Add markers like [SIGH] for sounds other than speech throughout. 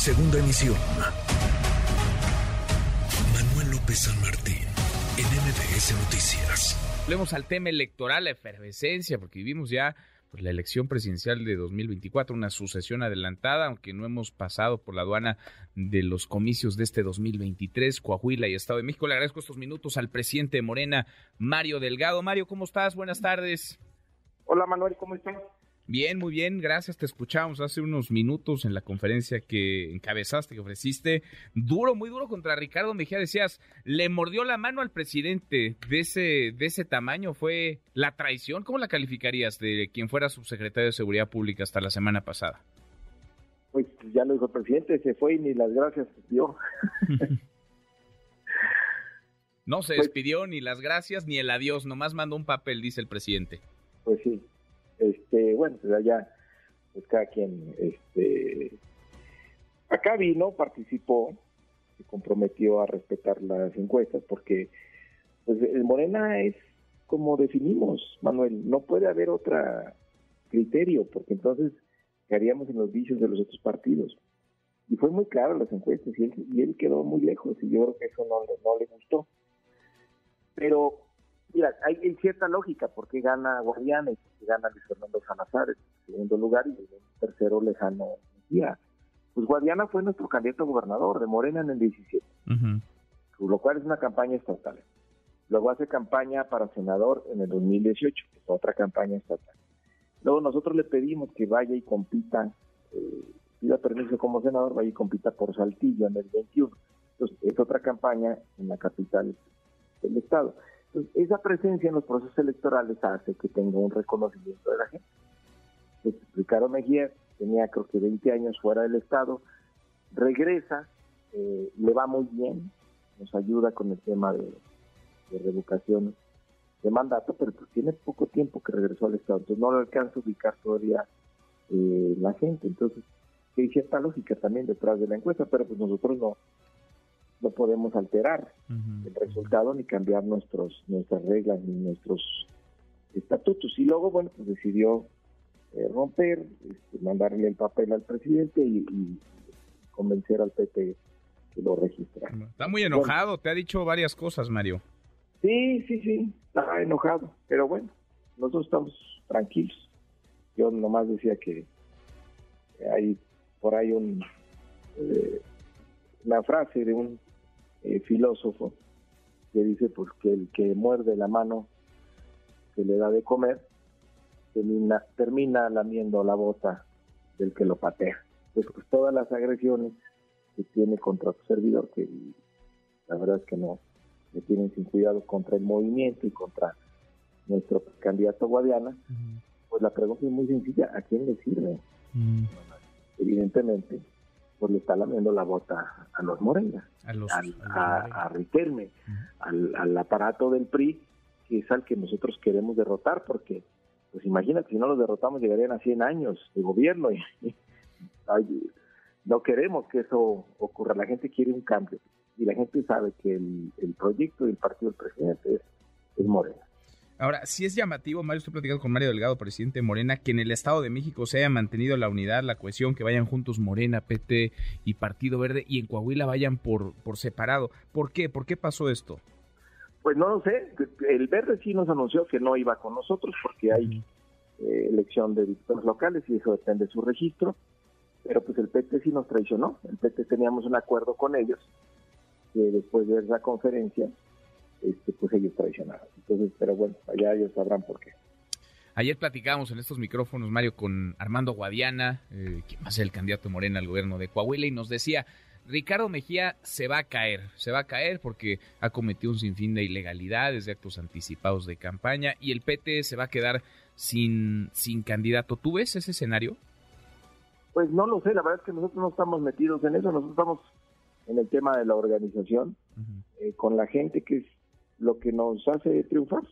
Segunda emisión. Manuel López San Martín, en MBS Noticias. Hablemos al tema electoral, la efervescencia, porque vivimos ya pues, la elección presidencial de 2024, una sucesión adelantada, aunque no hemos pasado por la aduana de los comicios de este 2023, Coahuila y Estado de México. Le agradezco estos minutos al presidente Morena, Mario Delgado. Mario, ¿cómo estás? Buenas tardes. Hola Manuel, ¿cómo estás? Bien, muy bien, gracias. Te escuchamos hace unos minutos en la conferencia que encabezaste, que ofreciste. Duro, muy duro contra Ricardo Mejía. Decías, le mordió la mano al presidente de ese, de ese tamaño. ¿Fue la traición? ¿Cómo la calificarías de quien fuera subsecretario de Seguridad Pública hasta la semana pasada? Pues ya lo dijo el presidente, se fue y ni las gracias dio. [LAUGHS] [LAUGHS] no se pues despidió ni las gracias ni el adiós, nomás mandó un papel, dice el presidente. Pues sí, este, bueno, pues allá, pues cada quien, este, acá vino, participó, se comprometió a respetar las encuestas, porque pues el Morena es como definimos, Manuel, no puede haber otro criterio, porque entonces caeríamos en los vicios de los otros partidos. Y fue muy claro las encuestas, y él, y él quedó muy lejos, y yo creo que eso no, no le gustó. Pero Mira, hay, cierta lógica, porque gana Guadiana y porque gana Luis Fernando Salazar en segundo lugar y en tercero lejano Mejía. Pues Guadiana fue nuestro candidato a gobernador de Morena en el 17, lo cual es una campaña estatal. Luego hace campaña para senador en el 2018, que es otra campaña estatal. Luego nosotros le pedimos que vaya y compita, eh, pida permiso como senador, vaya y compita por Saltillo en el 21. Entonces, es otra campaña en la capital del estado esa presencia en los procesos electorales hace que tenga un reconocimiento de la gente. Pues, Ricardo Mejía tenía creo que 20 años fuera del Estado, regresa, eh, le va muy bien, nos ayuda con el tema de, revocación de mandato, pero pues tiene poco tiempo que regresó al Estado, entonces no lo alcanza a ubicar todavía eh, la gente. Entonces, hay cierta lógica también detrás de la encuesta, pero pues nosotros no, no podemos alterar el resultado ni cambiar nuestros nuestras reglas ni nuestros estatutos. Y luego, bueno, pues decidió eh, romper, este, mandarle el papel al presidente y, convencer al PP que lo registrara. Está muy enojado, te ha dicho varias cosas, Mario. Sí, sí, sí, está enojado, pero bueno, nosotros estamos tranquilos. Yo nomás decía que hay por ahí un, eh, una frase de un eh, filósofo que dice pues que el que muerde la mano que le da de comer termina, termina lamiendo la bota del que lo patea. Pues, pues todas las agresiones que tiene contra tu servidor, que la verdad es que no me tienen sin cuidado contra el movimiento y contra nuestro candidato Guadiana, pues la pregunta es muy sencilla, ¿a quién le sirve? Evidentemente, pues le está lamiendo la bota a los Morenas, a, los, a, Riquelme, al, aparato del PRI, que es al que nosotros queremos derrotar, porque, pues imagínate, si no los derrotamos llegarían a 100 años de gobierno y, no queremos que eso ocurra, la gente quiere un cambio y la gente sabe que el, proyecto del partido del presidente es, es Morena. Ahora, sí es llamativo, Mario, estoy platicando con Mario Delgado, presidente de Morena, que en el Estado de México se haya mantenido la unidad, la cohesión, que vayan juntos Morena, PT y Partido Verde, y en Coahuila vayan por, por separado. ¿Por qué? ¿Por qué pasó esto? Pues no lo sé. El Verde sí nos anunció que no iba con nosotros porque hay eh, elección de diputados locales y eso depende de su registro. Pero pues el PT sí nos traicionó. El PT teníamos un acuerdo con ellos que después de esa conferencia este, pues ellos traicionaron. Entonces, pero bueno, allá ellos sabrán por qué. Ayer platicábamos en estos micrófonos, Mario, con Armando Guadiana, eh, quien va a ser el candidato Morena al gobierno de Coahuila, y nos decía, Ricardo Mejía se va a caer, se va a caer porque ha cometido un sinfín de ilegalidades, de actos anticipados de campaña, y el PT se va a quedar sin, sin candidato. ¿Tú ves ese escenario? Pues no lo sé, la verdad es que nosotros no estamos metidos en eso, nosotros estamos en el tema de la organización, eh, con la gente que es lo que nos hace triunfar.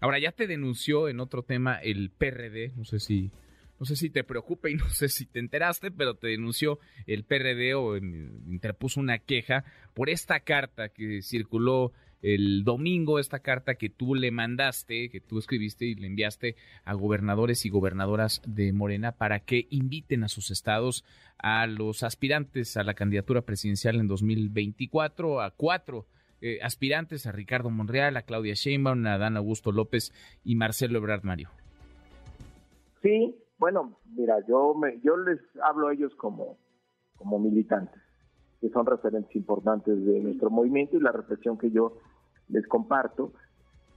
Ahora ya te denunció en otro tema el PRD, no sé si no sé si te preocupa y no sé si te enteraste, pero te denunció el PRD o interpuso una queja por esta carta que circuló el domingo esta carta que tú le mandaste, que tú escribiste y le enviaste a gobernadores y gobernadoras de Morena para que inviten a sus estados a los aspirantes a la candidatura presidencial en 2024, a cuatro eh, aspirantes, a Ricardo Monreal, a Claudia Sheinbaum, a Dan Augusto López y Marcelo Ebrard Mario. Sí, bueno, mira, yo les hablo a ellos como, como militantes, que son referentes importantes de nuestro movimiento y la reflexión que yo les comparto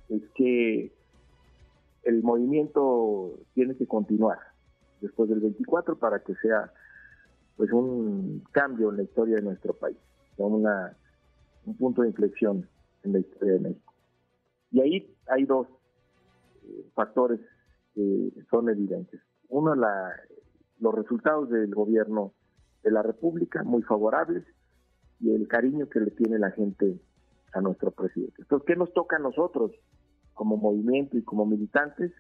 es que el movimiento tiene que continuar después del 24 para que sea pues un cambio en la historia de nuestro país, una, un punto de inflexión en la historia de México. Y ahí hay dos eh, factores que son evidentes. Uno, la, los resultados del gobierno de la República, muy favorables, y el cariño que le tiene la gente a nuestro presidente. Entonces, ¿qué nos toca a nosotros como movimiento y como militantes?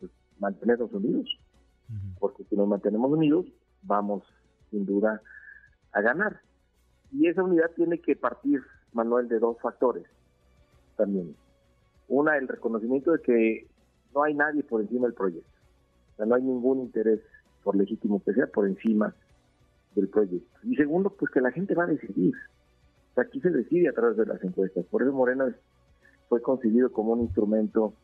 Pues mantenernos unidos, porque si nos mantenemos unidos, vamos sin duda a ganar. Y esa unidad tiene que partir, Manuel, de dos factores también. Una, el reconocimiento de que no hay nadie por encima del proyecto. O sea, no hay ningún interés, por legítimo que sea, por encima del proyecto. Y segundo, pues que la gente va a decidir. O sea, aquí se decide a través de las encuestas. Por eso Morena fue concebido como un instrumento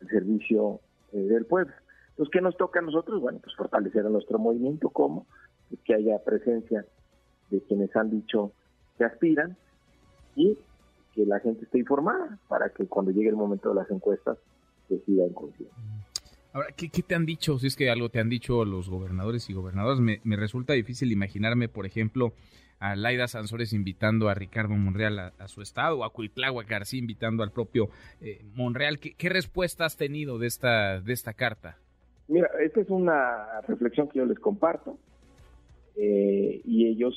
de servicio eh, del pueblo. Entonces, ¿qué nos toca a nosotros? Bueno, pues fortalecer a nuestro movimiento, como pues, que haya presencia de quienes han dicho que aspiran y que la gente esté informada para que cuando llegue el momento de las encuestas decida en conciencia. Ahora, ¿qué, te han dicho? Si es que algo te han dicho los gobernadores y gobernadoras, me, resulta difícil imaginarme, por ejemplo, a Laida Sansores invitando a Ricardo Monreal a, su estado, o a Cuitlagua García invitando al propio eh, Monreal. ¿Qué, respuesta has tenido de esta, de esta carta? Mira, esta es una reflexión que yo les comparto eh, y ellos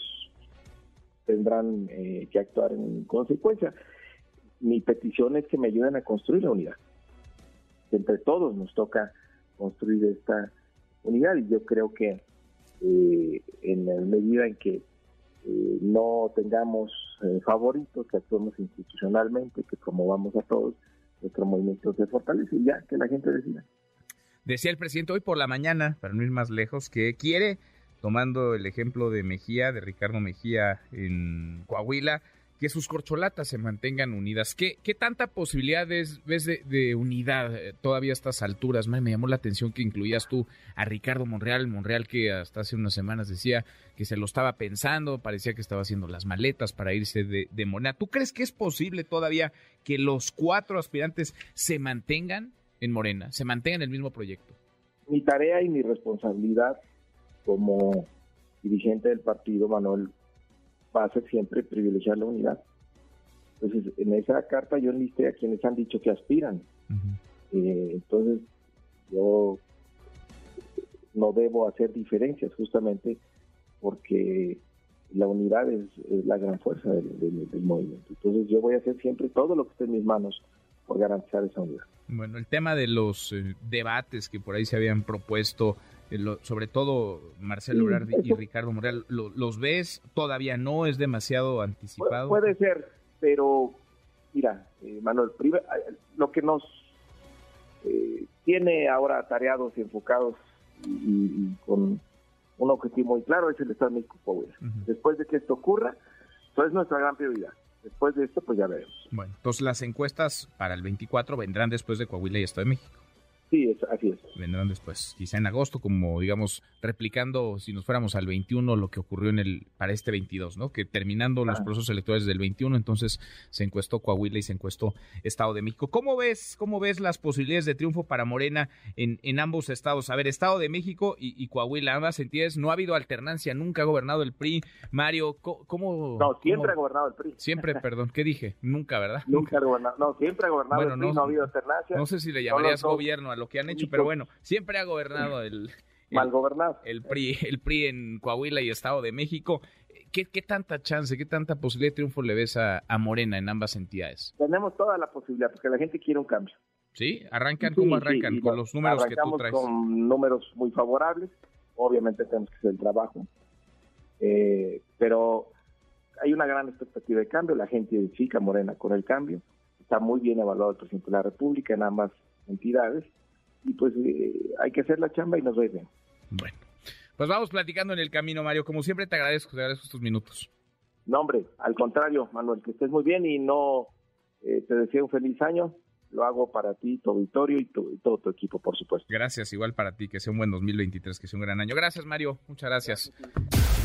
tendrán eh, que actuar en consecuencia. Mi petición es que me ayuden a construir la unidad. Entre todos nos toca construir esta unidad y yo creo que eh, en la medida en que eh, no tengamos eh, favoritos, que actuemos institucionalmente, que promovamos a todos, nuestro movimiento se fortalece y ya que la gente decida. Decía el presidente hoy por la mañana, para no ir más lejos, que quiere, tomando el ejemplo de Mejía, de Ricardo Mejía en Coahuila, que sus corcholatas se mantengan unidas. ¿Qué, qué tanta posibilidad ves de, unidad eh, todavía a estas alturas? Me, llamó la atención que incluías tú a Ricardo Monreal, Monreal que hasta hace unas semanas decía que se lo estaba pensando, parecía que estaba haciendo las maletas para irse de, de Moneda. ¿Tú crees que es posible todavía que los cuatro aspirantes se mantengan en Morena, se mantengan en el mismo proyecto? Mi tarea y mi responsabilidad como dirigente del partido, Manuel, va a ser siempre privilegiar la unidad. Entonces, en esa carta yo enlisté a quienes han dicho que aspiran. Eh, entonces, yo no debo hacer diferencias justamente porque la unidad es, la gran fuerza del, movimiento. Entonces, yo voy a hacer siempre todo lo que esté en mis manos por garantizar esa unidad. Bueno, el tema de los eh, debates que por ahí se habían propuesto eh, sobre todo Marcelo Ebrard y Ricardo Morel, ¿los ves? ¿Todavía no es demasiado anticipado? puede ser, pero mira, eh, Manuel, eh, lo que nos tiene ahora tareados y enfocados y, con un objetivo muy claro es el Estado de México Después de que esto ocurra, eso es nuestra gran prioridad. Después de esto, pues ya veremos. Bueno, entonces las encuestas para el 24 vendrán después de Coahuila y Estado de México. Sí, así es. Vendrán después, quizá en agosto, como digamos, replicando, si nos fuéramos al 21, lo que ocurrió en el para este 22, ¿no? Que terminando los procesos electorales del 21, entonces se encuestó Coahuila y se encuestó Estado de México. ¿Cómo ves, cómo ves las posibilidades de triunfo para Morena en, en ambos estados? A ver, Estado de México y, Coahuila, ambas entidades, no ha habido alternancia, nunca ha gobernado el PRI. Mario, ¿cómo? No, siempre ha gobernado el PRI. Siempre, perdón, ¿qué dije? Nunca, ¿verdad? Nunca ha gobernado, no, siempre ha gobernado el PRI, no, ha habido alternancia. No sé si le llamarías gobierno lo que han hecho, pero bueno, siempre ha gobernado el, mal gobernado el PRI, el PRI en Coahuila y Estado de México. ¿Qué, qué tanta chance, qué tanta posibilidad de triunfo le ves a, Morena en ambas entidades? Tenemos toda la posibilidad, porque la gente quiere un cambio. ¿Sí? ¿Arrancan como arrancan? con los números que tú traes. con números muy favorables. Obviamente tenemos que hacer el trabajo. Eh, pero hay una gran expectativa de cambio. La gente identifica Morena con el cambio está muy bien evaluado el presidente de la República en ambas entidades y pues eh, hay que hacer la chamba y nos va bien. Bueno, pues vamos platicando en el camino, Mario. Como siempre te agradezco, te agradezco estos minutos. No, hombre, al contrario, Manuel, que estés muy bien y no eh, te deseo un feliz año. Lo hago para ti, tu auditorio y, y, todo tu equipo, por supuesto. Gracias, igual para ti, que sea un buen 2023, que sea un gran año. Gracias, Mario. Muchas gracias.